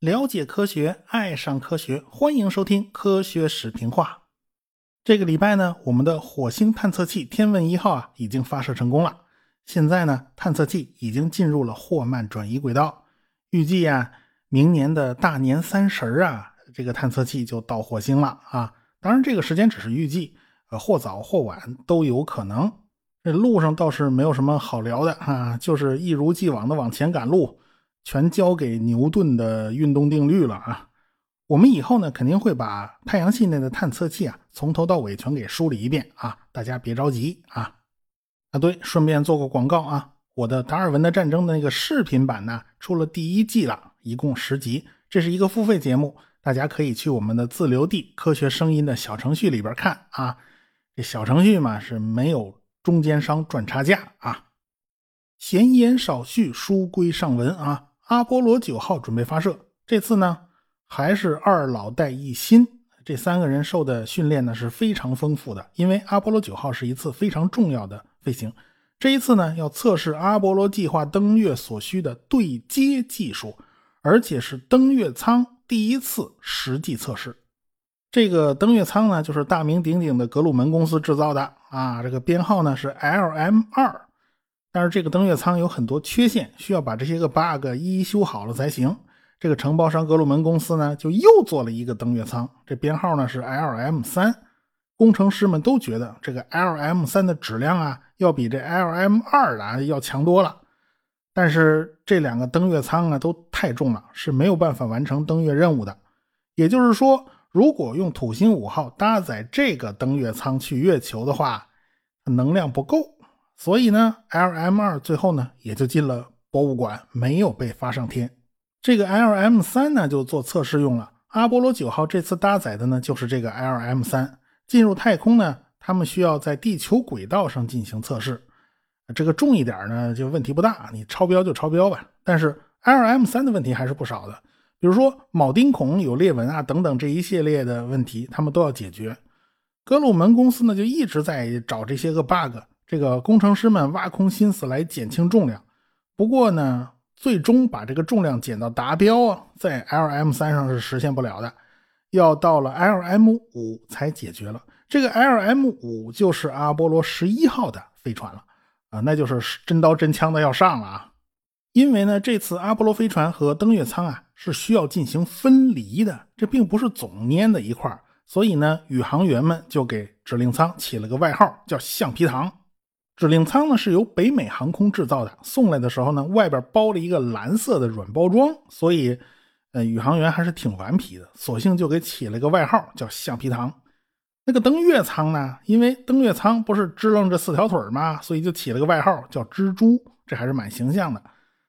了解科学，爱上科学，欢迎收听科学史评话。这个礼拜呢，我们的火星探测器天问一号啊已经发射成功了。现在呢，探测器已经进入了霍曼转移轨道，预计啊，明年的大年三十啊，这个探测器就到火星了啊。当然，这个时间只是预计，呃，或早或晚都有可能。这路上倒是没有什么好聊的啊，就是一如既往的往前赶路。全交给牛顿的运动定律了啊！我们以后呢肯定会把太阳系内的探测器啊从头到尾全给梳理一遍啊，大家别着急啊！啊对，顺便做个广告啊，我的达尔文的战争的那个视频版呢出了第一季了，一共十集，这是一个付费节目，大家可以去我们的自留地科学声音的小程序里边看啊。这小程序嘛是没有中间商赚差价啊。闲言少叙，书归上文啊。阿波罗九号准备发射，这次呢还是二老带一新，这三个人受的训练呢是非常丰富的。因为阿波罗九号是一次非常重要的飞行，这一次呢要测试阿波罗计划登月所需的对接技术，而且是登月舱第一次实际测试。这个登月舱呢就是大名鼎鼎的格鲁门公司制造的啊，这个编号呢是 LM 二。但是这个登月舱有很多缺陷，需要把这些个 bug 一一修好了才行。这个承包商格鲁门公司呢，就又做了一个登月舱，这编号呢是 LM 三。工程师们都觉得这个 LM 三的质量啊，要比这 LM 二啊要强多了。但是这两个登月舱啊都太重了，是没有办法完成登月任务的。也就是说，如果用土星五号搭载这个登月舱去月球的话，能量不够。所以呢，LM 二最后呢也就进了博物馆，没有被发上天。这个 LM 三呢就做测试用了。阿波罗九号这次搭载的呢就是这个 LM 三。进入太空呢，他们需要在地球轨道上进行测试。这个重一点呢就问题不大，你超标就超标吧。但是 LM 三的问题还是不少的，比如说铆钉孔有裂纹啊等等这一系列的问题，他们都要解决。格鲁门公司呢就一直在找这些个 bug。这个工程师们挖空心思来减轻重量，不过呢，最终把这个重量减到达标啊，在 LM 三上是实现不了的，要到了 LM 五才解决了。这个 LM 五就是阿波罗十一号的飞船了啊，那就是真刀真枪的要上了啊！因为呢，这次阿波罗飞船和登月舱啊是需要进行分离的，这并不是总粘在一块儿，所以呢，宇航员们就给指令舱起了个外号，叫橡皮糖。指令舱呢是由北美航空制造的，送来的时候呢，外边包了一个蓝色的软包装，所以，呃，宇航员还是挺顽皮的，索性就给起了个外号叫“橡皮糖”。那个登月舱呢，因为登月舱不是支棱着四条腿吗？所以就起了个外号叫“蜘蛛”，这还是蛮形象的。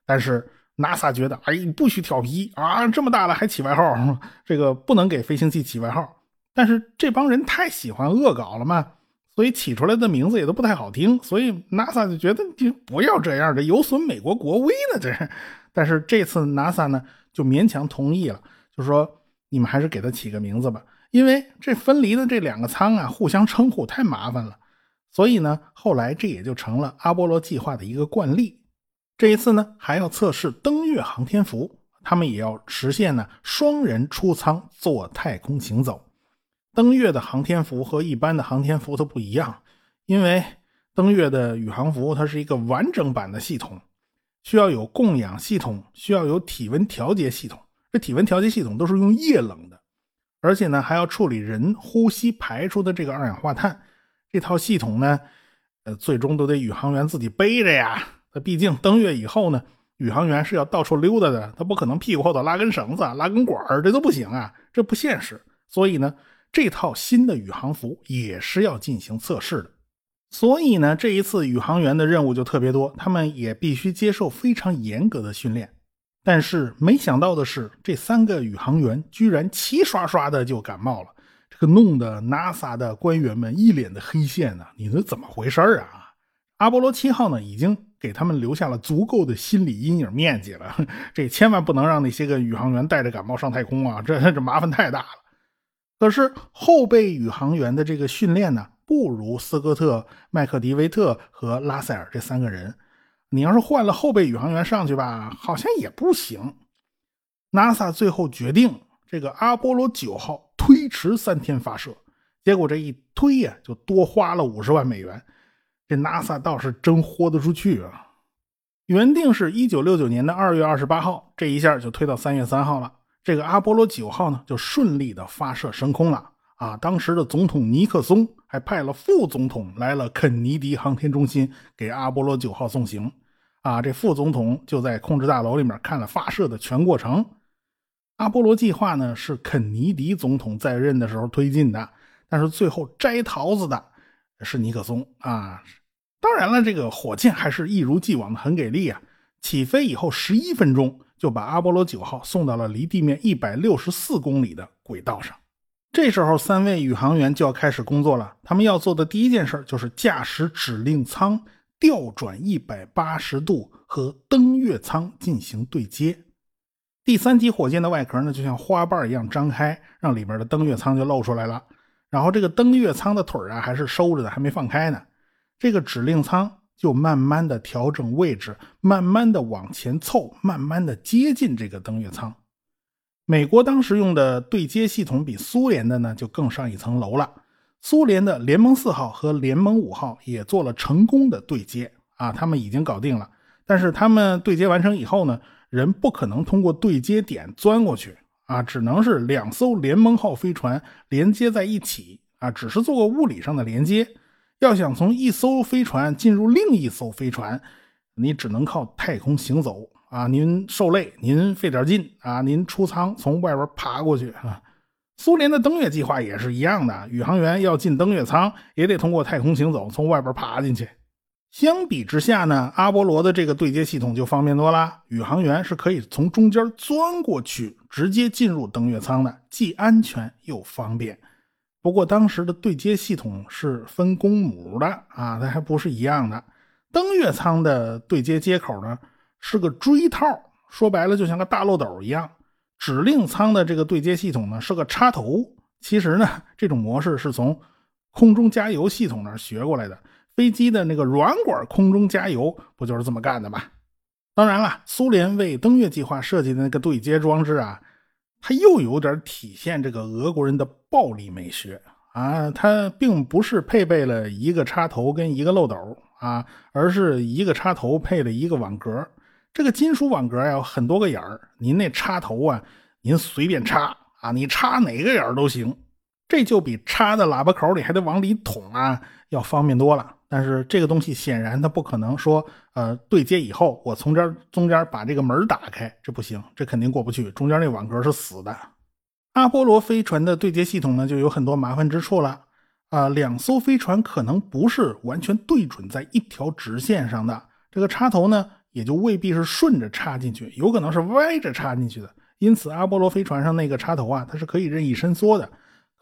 但是 NASA 觉得，哎，不许调皮啊，这么大了还起外号，这个不能给飞行器起外号。但是这帮人太喜欢恶搞了嘛。所以起出来的名字也都不太好听，所以 NASA 就觉得你不要这样，这有损美国国威呢。这是，但是这次 NASA 呢就勉强同意了，就说你们还是给他起个名字吧，因为这分离的这两个舱啊互相称呼太麻烦了。所以呢，后来这也就成了阿波罗计划的一个惯例。这一次呢还要测试登月航天服，他们也要实现呢双人出舱做太空行走。登月的航天服和一般的航天服它不一样，因为登月的宇航服它是一个完整版的系统，需要有供氧系统，需要有体温调节系统。这体温调节系统都是用液冷的，而且呢还要处理人呼吸排出的这个二氧化碳。这套系统呢，呃，最终都得宇航员自己背着呀。那毕竟登月以后呢，宇航员是要到处溜达的，他不可能屁股后头拉根绳子、拉根管这都不行啊，这不现实。所以呢。这套新的宇航服也是要进行测试的，所以呢，这一次宇航员的任务就特别多，他们也必须接受非常严格的训练。但是没想到的是，这三个宇航员居然齐刷刷的就感冒了，这个弄得 NASA 的官员们一脸的黑线呢。你说怎么回事啊？阿波罗七号呢，已经给他们留下了足够的心理阴影面积了，这千万不能让那些个宇航员带着感冒上太空啊，这这麻烦太大了。可是后备宇航员的这个训练呢，不如斯科特、麦克迪维特和拉塞尔这三个人。你要是换了后备宇航员上去吧，好像也不行。NASA 最后决定，这个阿波罗九号推迟三天发射。结果这一推呀，就多花了五十万美元。这 NASA 倒是真豁得出去啊！原定是一九六九年的二月二十八号，这一下就推到三月三号了。这个阿波罗九号呢，就顺利的发射升空了啊！当时的总统尼克松还派了副总统来了肯尼迪航天中心给阿波罗九号送行。啊，这副总统就在控制大楼里面看了发射的全过程。阿波罗计划呢是肯尼迪总统在任的时候推进的，但是最后摘桃子的是尼克松啊。当然了，这个火箭还是一如既往的很给力啊！起飞以后十一分钟就把阿波罗九号送到了离地面一百六十四公里的轨道上。这时候，三位宇航员就要开始工作了。他们要做的第一件事就是驾驶指令舱。调转一百八十度和登月舱进行对接。第三级火箭的外壳呢，就像花瓣一样张开，让里边的登月舱就露出来了。然后这个登月舱的腿啊，还是收着的，还没放开呢。这个指令舱就慢慢的调整位置，慢慢的往前凑，慢慢的接近这个登月舱。美国当时用的对接系统比苏联的呢，就更上一层楼了。苏联的联盟四号和联盟五号也做了成功的对接啊，他们已经搞定了。但是他们对接完成以后呢，人不可能通过对接点钻过去啊，只能是两艘联盟号飞船连接在一起啊，只是做个物理上的连接。要想从一艘飞船进入另一艘飞船，你只能靠太空行走啊。您受累，您费点劲啊，您出舱从外边爬过去啊。苏联的登月计划也是一样的，宇航员要进登月舱，也得通过太空行走，从外边爬进去。相比之下呢，阿波罗的这个对接系统就方便多了，宇航员是可以从中间钻过去，直接进入登月舱的，既安全又方便。不过当时的对接系统是分公母的啊，它还不是一样的。登月舱的对接接口呢是个锥套，说白了就像个大漏斗一样。指令舱的这个对接系统呢是个插头，其实呢这种模式是从空中加油系统那儿学过来的。飞机的那个软管空中加油不就是这么干的吗？当然了，苏联为登月计划设计的那个对接装置啊，它又有点体现这个俄国人的暴力美学啊，它并不是配备了一个插头跟一个漏斗啊，而是一个插头配了一个网格。这个金属网格呀，有很多个眼儿，您那插头啊，您随便插啊，你插哪个眼儿都行。这就比插在喇叭口里还得往里捅啊，要方便多了。但是这个东西显然它不可能说，呃，对接以后我从这中间把这个门打开，这不行，这肯定过不去。中间那网格是死的。阿波罗飞船的对接系统呢，就有很多麻烦之处了啊，两艘飞船可能不是完全对准在一条直线上的，这个插头呢。也就未必是顺着插进去，有可能是歪着插进去的。因此，阿波罗飞船上那个插头啊，它是可以任意伸缩的，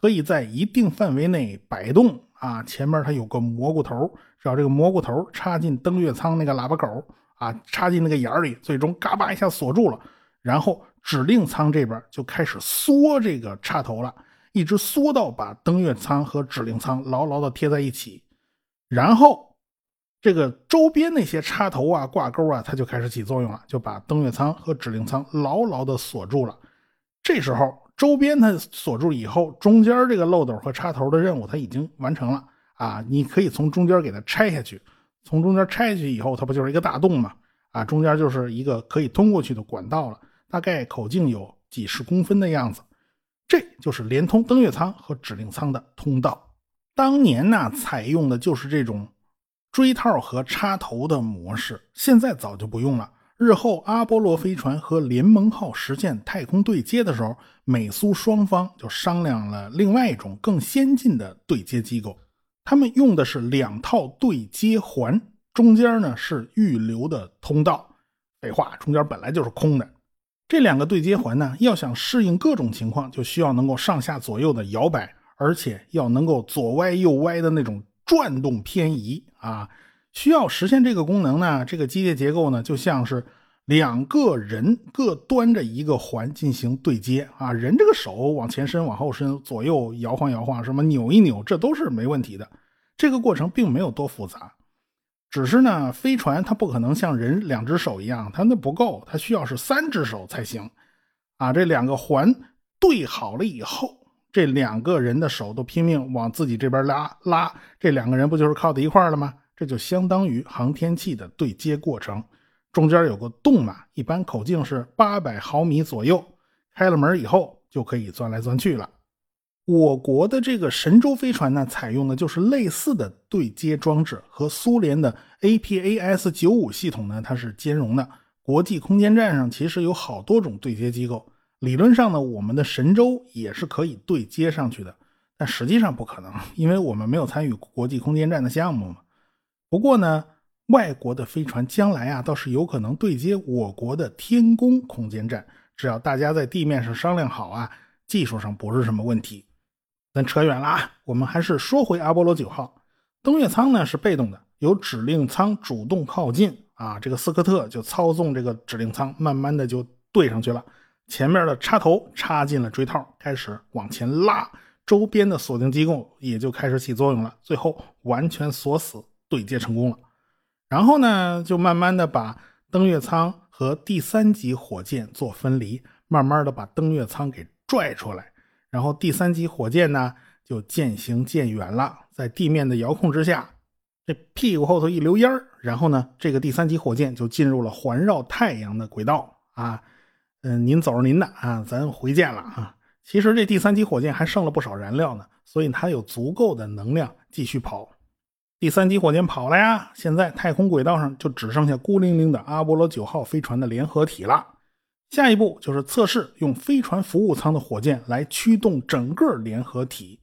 可以在一定范围内摆动啊。前面它有个蘑菇头，只要这个蘑菇头插进登月舱那个喇叭口啊，插进那个眼里，最终嘎巴一下锁住了。然后指令舱这边就开始缩这个插头了，一直缩到把登月舱和指令舱牢牢的贴在一起，然后。这个周边那些插头啊、挂钩啊，它就开始起作用了，就把登月舱和指令舱牢牢的锁住了。这时候，周边它锁住以后，中间这个漏斗和插头的任务它已经完成了啊！你可以从中间给它拆下去，从中间拆下去以后，它不就是一个大洞吗？啊，中间就是一个可以通过去的管道了，大概口径有几十公分的样子。这就是连通登月舱和指令舱的通道。当年呢，采用的就是这种。锥套和插头的模式现在早就不用了。日后阿波罗飞船和联盟号实现太空对接的时候，美苏双方就商量了另外一种更先进的对接机构。他们用的是两套对接环，中间呢是预留的通道。废话，中间本来就是空的。这两个对接环呢，要想适应各种情况，就需要能够上下左右的摇摆，而且要能够左歪右歪的那种。转动偏移啊，需要实现这个功能呢？这个机械结构呢，就像是两个人各端着一个环进行对接啊。人这个手往前伸、往后伸、左右摇晃、摇晃，什么扭一扭，这都是没问题的。这个过程并没有多复杂，只是呢，飞船它不可能像人两只手一样，它那不够，它需要是三只手才行。啊，这两个环对好了以后，这两个人的手都拼命往自己这边拉拉，这两个人不就是靠在一块了吗？这就相当于航天器的对接过程，中间有个洞嘛，一般口径是八百毫米左右，开了门以后就可以钻来钻去了。我国的这个神舟飞船呢，采用的就是类似的对接装置，和苏联的 APAS-95 系统呢，它是兼容的。国际空间站上其实有好多种对接机构，理论上呢，我们的神舟也是可以对接上去的，但实际上不可能，因为我们没有参与国际空间站的项目嘛。不过呢，外国的飞船将来啊，倒是有可能对接我国的天宫空间站，只要大家在地面上商量好啊，技术上不是什么问题。咱扯远了啊，我们还是说回阿波罗九号。登月舱呢是被动的，由指令舱主动靠近啊，这个斯科特就操纵这个指令舱，慢慢的就对上去了。前面的插头插进了锥套，开始往前拉，周边的锁定机构也就开始起作用了，最后完全锁死，对接成功了。然后呢，就慢慢的把登月舱和第三级火箭做分离，慢慢的把登月舱给拽出来。然后第三级火箭呢就渐行渐远了，在地面的遥控之下，这屁股后头一溜烟儿，然后呢，这个第三级火箭就进入了环绕太阳的轨道啊。嗯，您走着您的啊，咱回见了啊。其实这第三级火箭还剩了不少燃料呢，所以它有足够的能量继续跑。第三级火箭跑了呀，现在太空轨道上就只剩下孤零零的阿波罗九号飞船的联合体了。下一步就是测试用飞船服务舱的火箭来驱动整个联合体，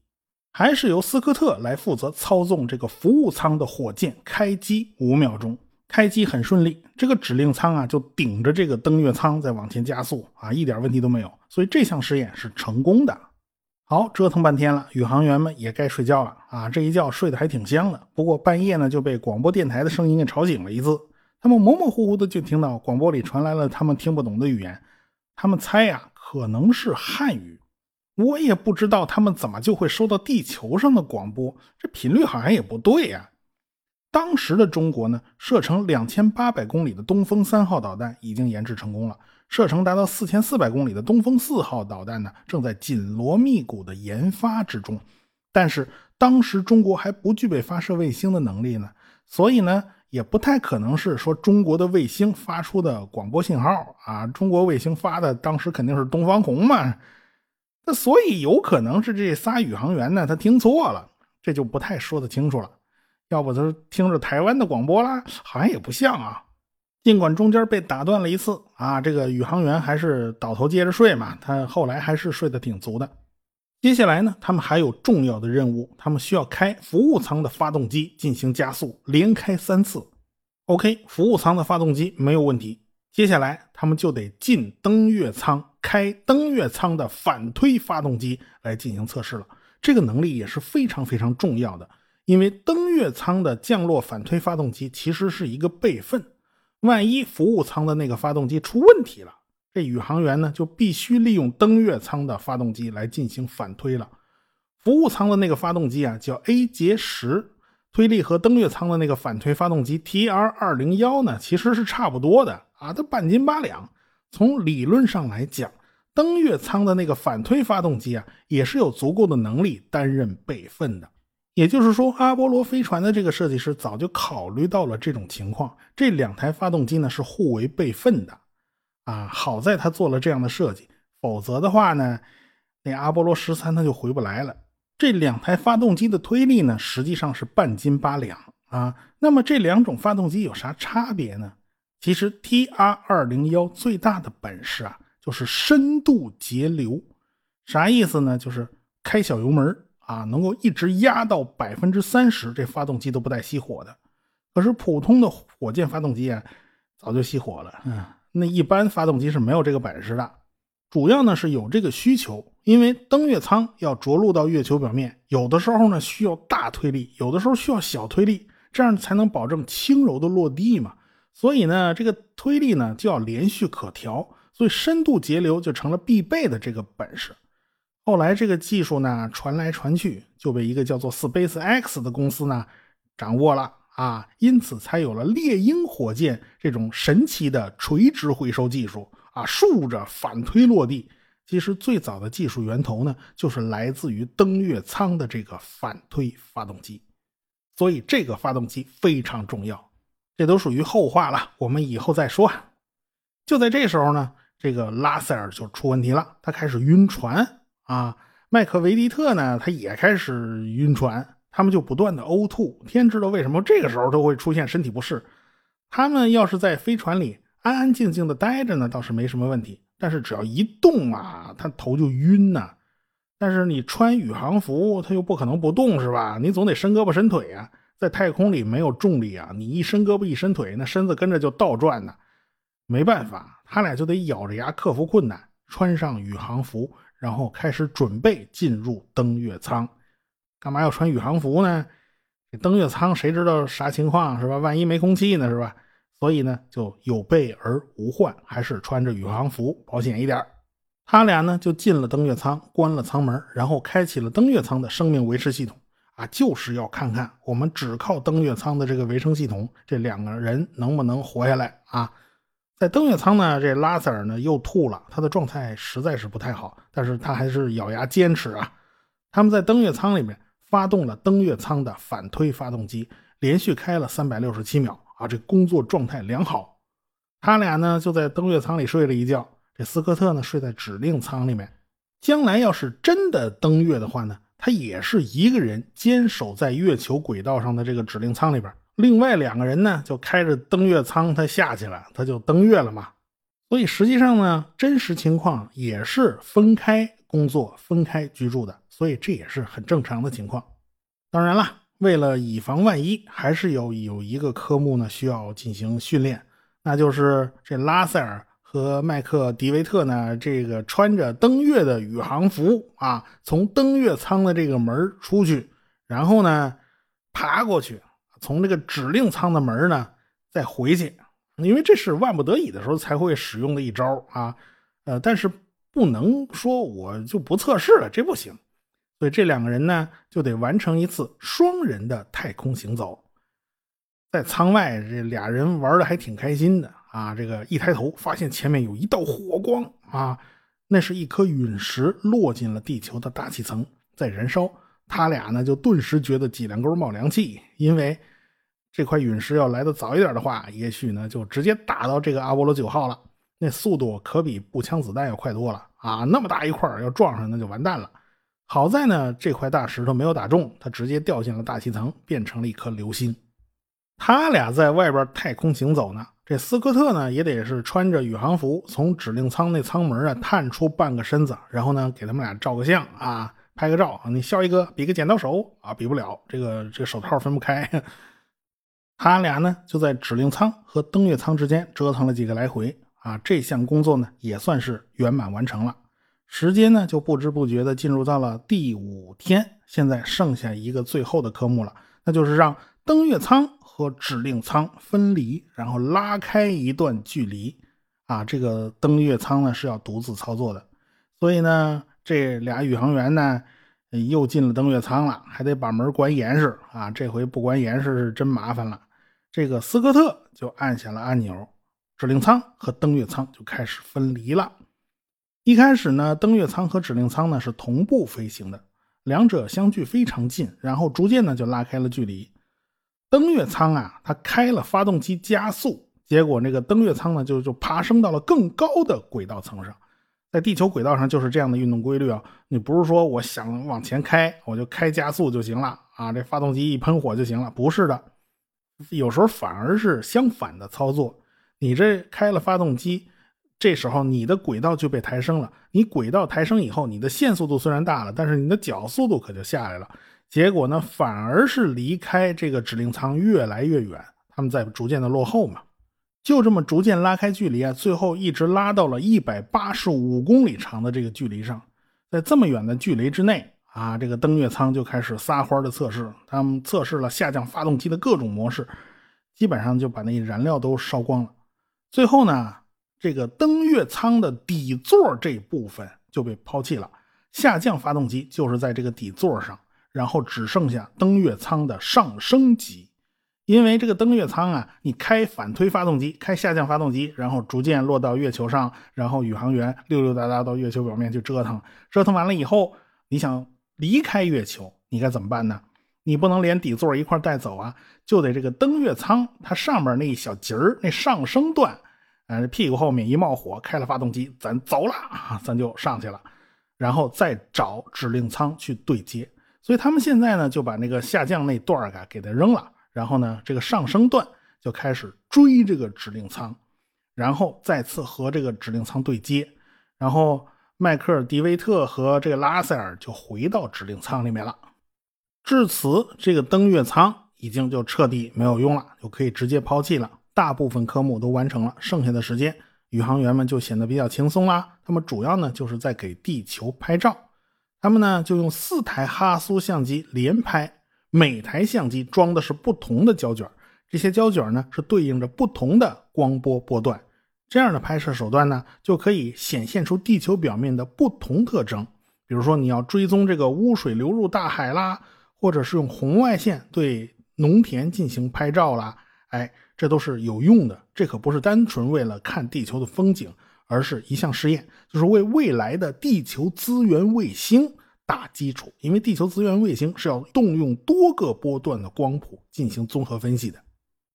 还是由斯科特来负责操纵这个服务舱的火箭开机。五秒钟，开机很顺利，这个指令舱啊就顶着这个登月舱在往前加速啊，一点问题都没有。所以这项实验是成功的。好，折腾半天了，宇航员们也该睡觉了啊，这一觉睡得还挺香的。不过半夜呢就被广播电台的声音给吵醒了一次。他们模模糊糊的就听到广播里传来了他们听不懂的语言，他们猜呀可能是汉语，我也不知道他们怎么就会收到地球上的广播，这频率好像也不对呀。当时的中国呢，射程两千八百公里的东风三号导弹已经研制成功了，射程达到四千四百公里的东风四号导弹呢，正在紧锣密鼓的研发之中。但是当时中国还不具备发射卫星的能力呢，所以呢。也不太可能是说中国的卫星发出的广播信号啊，中国卫星发的当时肯定是东方红嘛，那所以有可能是这仨宇航员呢，他听错了，这就不太说得清楚了。要不他听着台湾的广播啦，好像也不像啊。尽管中间被打断了一次啊，这个宇航员还是倒头接着睡嘛，他后来还是睡得挺足的。接下来呢，他们还有重要的任务，他们需要开服务舱的发动机进行加速，连开三次。OK，服务舱的发动机没有问题。接下来他们就得进登月舱，开登月舱的反推发动机来进行测试了。这个能力也是非常非常重要的，因为登月舱的降落反推发动机其实是一个备份，万一服务舱的那个发动机出问题了。这宇航员呢，就必须利用登月舱的发动机来进行反推了。服务舱的那个发动机啊，叫 A 节十，推力和登月舱的那个反推发动机 TR 二零幺呢，其实是差不多的啊，它半斤八两。从理论上来讲，登月舱的那个反推发动机啊，也是有足够的能力担任备份的。也就是说，阿波罗飞船的这个设计师早就考虑到了这种情况，这两台发动机呢是互为备份的。啊，好在他做了这样的设计，否则的话呢，那阿波罗十三他就回不来了。这两台发动机的推力呢，实际上是半斤八两啊。那么这两种发动机有啥差别呢？其实 TR 二零幺最大的本事啊，就是深度节流。啥意思呢？就是开小油门啊，能够一直压到百分之三十，这发动机都不带熄火的。可是普通的火箭发动机啊，早就熄火了。嗯。那一般发动机是没有这个本事的，主要呢是有这个需求，因为登月舱要着陆到月球表面，有的时候呢需要大推力，有的时候需要小推力，这样才能保证轻柔的落地嘛。所以呢，这个推力呢就要连续可调，所以深度节流就成了必备的这个本事。后来这个技术呢传来传去，就被一个叫做 Space X 的公司呢掌握了啊，因此才有了猎鹰火箭这种神奇的垂直回收技术啊，竖着反推落地。其实最早的技术源头呢，就是来自于登月舱的这个反推发动机，所以这个发动机非常重要。这都属于后话了，我们以后再说。就在这时候呢，这个拉塞尔就出问题了，他开始晕船啊。麦克维迪特呢，他也开始晕船，他们就不断的呕吐。天知道为什么这个时候都会出现身体不适。他们要是在飞船里安安静静的待着呢，倒是没什么问题。但是只要一动啊，他头就晕呐。但是你穿宇航服，他又不可能不动是吧？你总得伸胳膊伸腿啊。在太空里没有重力啊，你一伸胳膊一伸腿，那身子跟着就倒转呢。没办法，他俩就得咬着牙克服困难，穿上宇航服，然后开始准备进入登月舱。干嘛要穿宇航服呢？这登月舱谁知道啥情况是吧？万一没空气呢是吧？所以呢，就有备而无患，还是穿着宇航服保险一点。他俩呢就进了登月舱，关了舱门，然后开启了登月舱的生命维持系统。啊，就是要看看我们只靠登月舱的这个维生系统，这两个人能不能活下来啊？在登月舱呢，这拉塞尔呢又吐了，他的状态实在是不太好，但是他还是咬牙坚持啊。他们在登月舱里面发动了登月舱的反推发动机，连续开了三百六十七秒。啊，这工作状态良好，他俩呢就在登月舱里睡了一觉。这斯科特呢睡在指令舱里面。将来要是真的登月的话呢，他也是一个人坚守在月球轨道上的这个指令舱里边，另外两个人呢就开着登月舱他下去了，他就登月了嘛。所以实际上呢，真实情况也是分开工作、分开居住的，所以这也是很正常的情况。当然了。为了以防万一，还是有有一个科目呢需要进行训练，那就是这拉塞尔和麦克迪维特呢，这个穿着登月的宇航服啊，从登月舱的这个门出去，然后呢爬过去，从这个指令舱的门呢再回去，因为这是万不得已的时候才会使用的一招啊，呃，但是不能说我就不测试了，这不行。所以这两个人呢，就得完成一次双人的太空行走。在舱外，这俩人玩的还挺开心的啊！这个一抬头，发现前面有一道火光啊，那是一颗陨石落进了地球的大气层，在燃烧。他俩呢，就顿时觉得脊梁沟冒凉气，因为这块陨石要来的早一点的话，也许呢就直接打到这个阿波罗九号了。那速度可比步枪子弹要快多了啊！那么大一块要撞上，那就完蛋了。好在呢，这块大石头没有打中，它直接掉进了大气层，变成了一颗流星。他俩在外边太空行走呢，这斯科特呢也得是穿着宇航服，从指令舱那舱门啊探出半个身子，然后呢给他们俩照个相啊，拍个照啊。你笑一个，比个剪刀手啊，比不了，这个这个手套分不开。他俩呢就在指令舱和登月舱之间折腾了几个来回啊，这项工作呢也算是圆满完成了。时间呢，就不知不觉的进入到了第五天。现在剩下一个最后的科目了，那就是让登月舱和指令舱分离，然后拉开一段距离。啊，这个登月舱呢是要独自操作的，所以呢，这俩宇航员呢又进了登月舱了，还得把门关严实啊。这回不关严实是真麻烦了。这个斯科特就按下了按钮，指令舱和登月舱就开始分离了。一开始呢，登月舱和指令舱呢是同步飞行的，两者相距非常近，然后逐渐呢就拉开了距离。登月舱啊，它开了发动机加速，结果那个登月舱呢就就爬升到了更高的轨道层上。在地球轨道上就是这样的运动规律啊，你不是说我想往前开，我就开加速就行了啊，这发动机一喷火就行了，不是的，有时候反而是相反的操作。你这开了发动机。这时候你的轨道就被抬升了，你轨道抬升以后，你的线速度虽然大了，但是你的角速度可就下来了。结果呢，反而是离开这个指令舱越来越远，他们在逐渐的落后嘛。就这么逐渐拉开距离啊，最后一直拉到了一百八十五公里长的这个距离上。在这么远的距离之内啊，这个登月舱就开始撒欢的测试，他们测试了下降发动机的各种模式，基本上就把那燃料都烧光了。最后呢。这个登月舱的底座这部分就被抛弃了，下降发动机就是在这个底座上，然后只剩下登月舱的上升机。因为这个登月舱啊，你开反推发动机，开下降发动机，然后逐渐落到月球上，然后宇航员溜溜达达到月球表面去折腾，折腾完了以后，你想离开月球，你该怎么办呢？你不能连底座一块带走啊，就得这个登月舱它上面那一小节儿那上升段，呃，屁股后面一冒火，开了发动机，咱走了啊，咱就上去了，然后再找指令舱去对接。所以他们现在呢，就把那个下降那段儿给它扔了。然后呢，这个上升段就开始追这个指令舱，然后再次和这个指令舱对接，然后迈克尔·迪维特和这个拉塞尔就回到指令舱里面了。至此，这个登月舱已经就彻底没有用了，就可以直接抛弃了。大部分科目都完成了，剩下的时间，宇航员们就显得比较轻松啦。他们主要呢就是在给地球拍照，他们呢就用四台哈苏相机连拍。每台相机装的是不同的胶卷，这些胶卷呢是对应着不同的光波波段。这样的拍摄手段呢，就可以显现出地球表面的不同特征。比如说，你要追踪这个污水流入大海啦，或者是用红外线对农田进行拍照啦，哎，这都是有用的。这可不是单纯为了看地球的风景，而是一项试验，就是为未来的地球资源卫星。大基础，因为地球资源卫星是要动用多个波段的光谱进行综合分析的。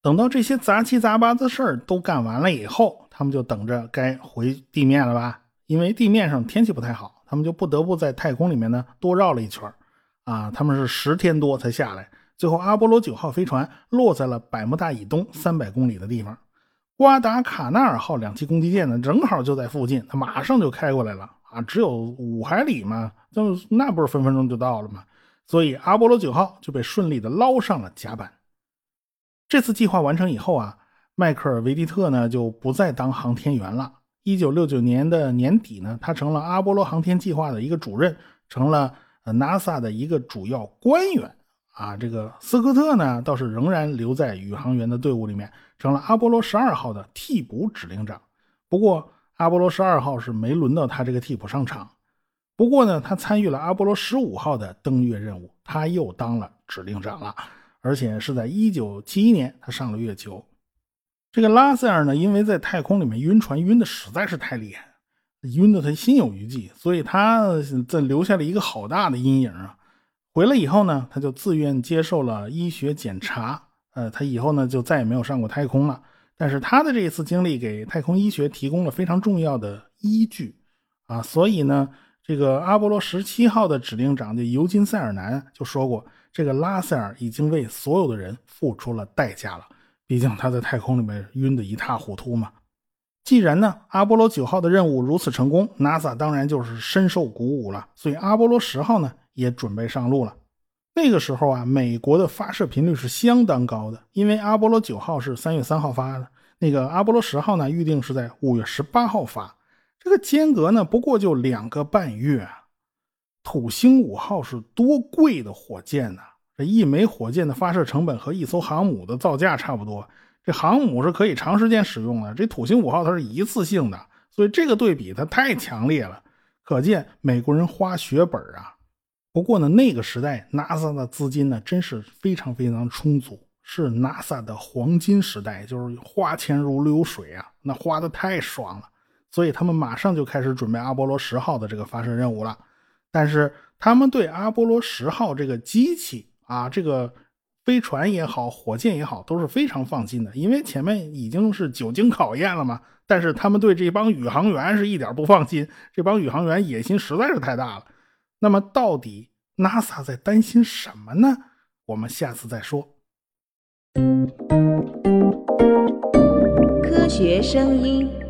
等到这些杂七杂八的事儿都干完了以后，他们就等着该回地面了吧？因为地面上天气不太好，他们就不得不在太空里面呢多绕了一圈啊，他们是十天多才下来。最后，阿波罗九号飞船落在了百慕大以东三百公里的地方。瓜达卡纳尔号两栖攻击舰呢，正好就在附近，它马上就开过来了。啊，只有五海里嘛，就那不是分分钟就到了吗？所以阿波罗九号就被顺利的捞上了甲板。这次计划完成以后啊，迈克尔·维迪特呢就不再当航天员了。一九六九年的年底呢，他成了阿波罗航天计划的一个主任，成了 NASA 的一个主要官员。啊，这个斯科特呢倒是仍然留在宇航员的队伍里面，成了阿波罗十二号的替补指令长。不过，阿波罗十二号是没轮到他这个替补上场，不过呢，他参与了阿波罗十五号的登月任务，他又当了指令长了，而且是在一九七一年他上了月球。这个拉塞尔呢，因为在太空里面晕船晕的实在是太厉害，晕得他心有余悸，所以他这留下了一个好大的阴影啊。回来以后呢，他就自愿接受了医学检查，呃，他以后呢就再也没有上过太空了。但是他的这一次经历给太空医学提供了非常重要的依据啊，所以呢，这个阿波罗十七号的指令长就尤金·塞尔南就说过，这个拉塞尔已经为所有的人付出了代价了，毕竟他在太空里面晕得一塌糊涂嘛。既然呢，阿波罗九号的任务如此成功，NASA 当然就是深受鼓舞了，所以阿波罗十号呢也准备上路了。那个时候啊，美国的发射频率是相当高的，因为阿波罗九号是三月三号发的，那个阿波罗十号呢，预定是在五月十八号发，这个间隔呢，不过就两个半月。土星五号是多贵的火箭呐，这一枚火箭的发射成本和一艘航母的造价差不多，这航母是可以长时间使用的，这土星五号它是一次性的，所以这个对比它太强烈了，可见美国人花血本啊。不过呢，那个时代 NASA 的资金呢，真是非常非常充足，是 NASA 的黄金时代，就是花钱如流水啊，那花的太爽了。所以他们马上就开始准备阿波罗十号的这个发射任务了。但是他们对阿波罗十号这个机器啊，这个飞船也好，火箭也好，都是非常放心的，因为前面已经是久经考验了嘛。但是他们对这帮宇航员是一点不放心，这帮宇航员野心实在是太大了。那么，到底 NASA 在担心什么呢？我们下次再说。科学声音。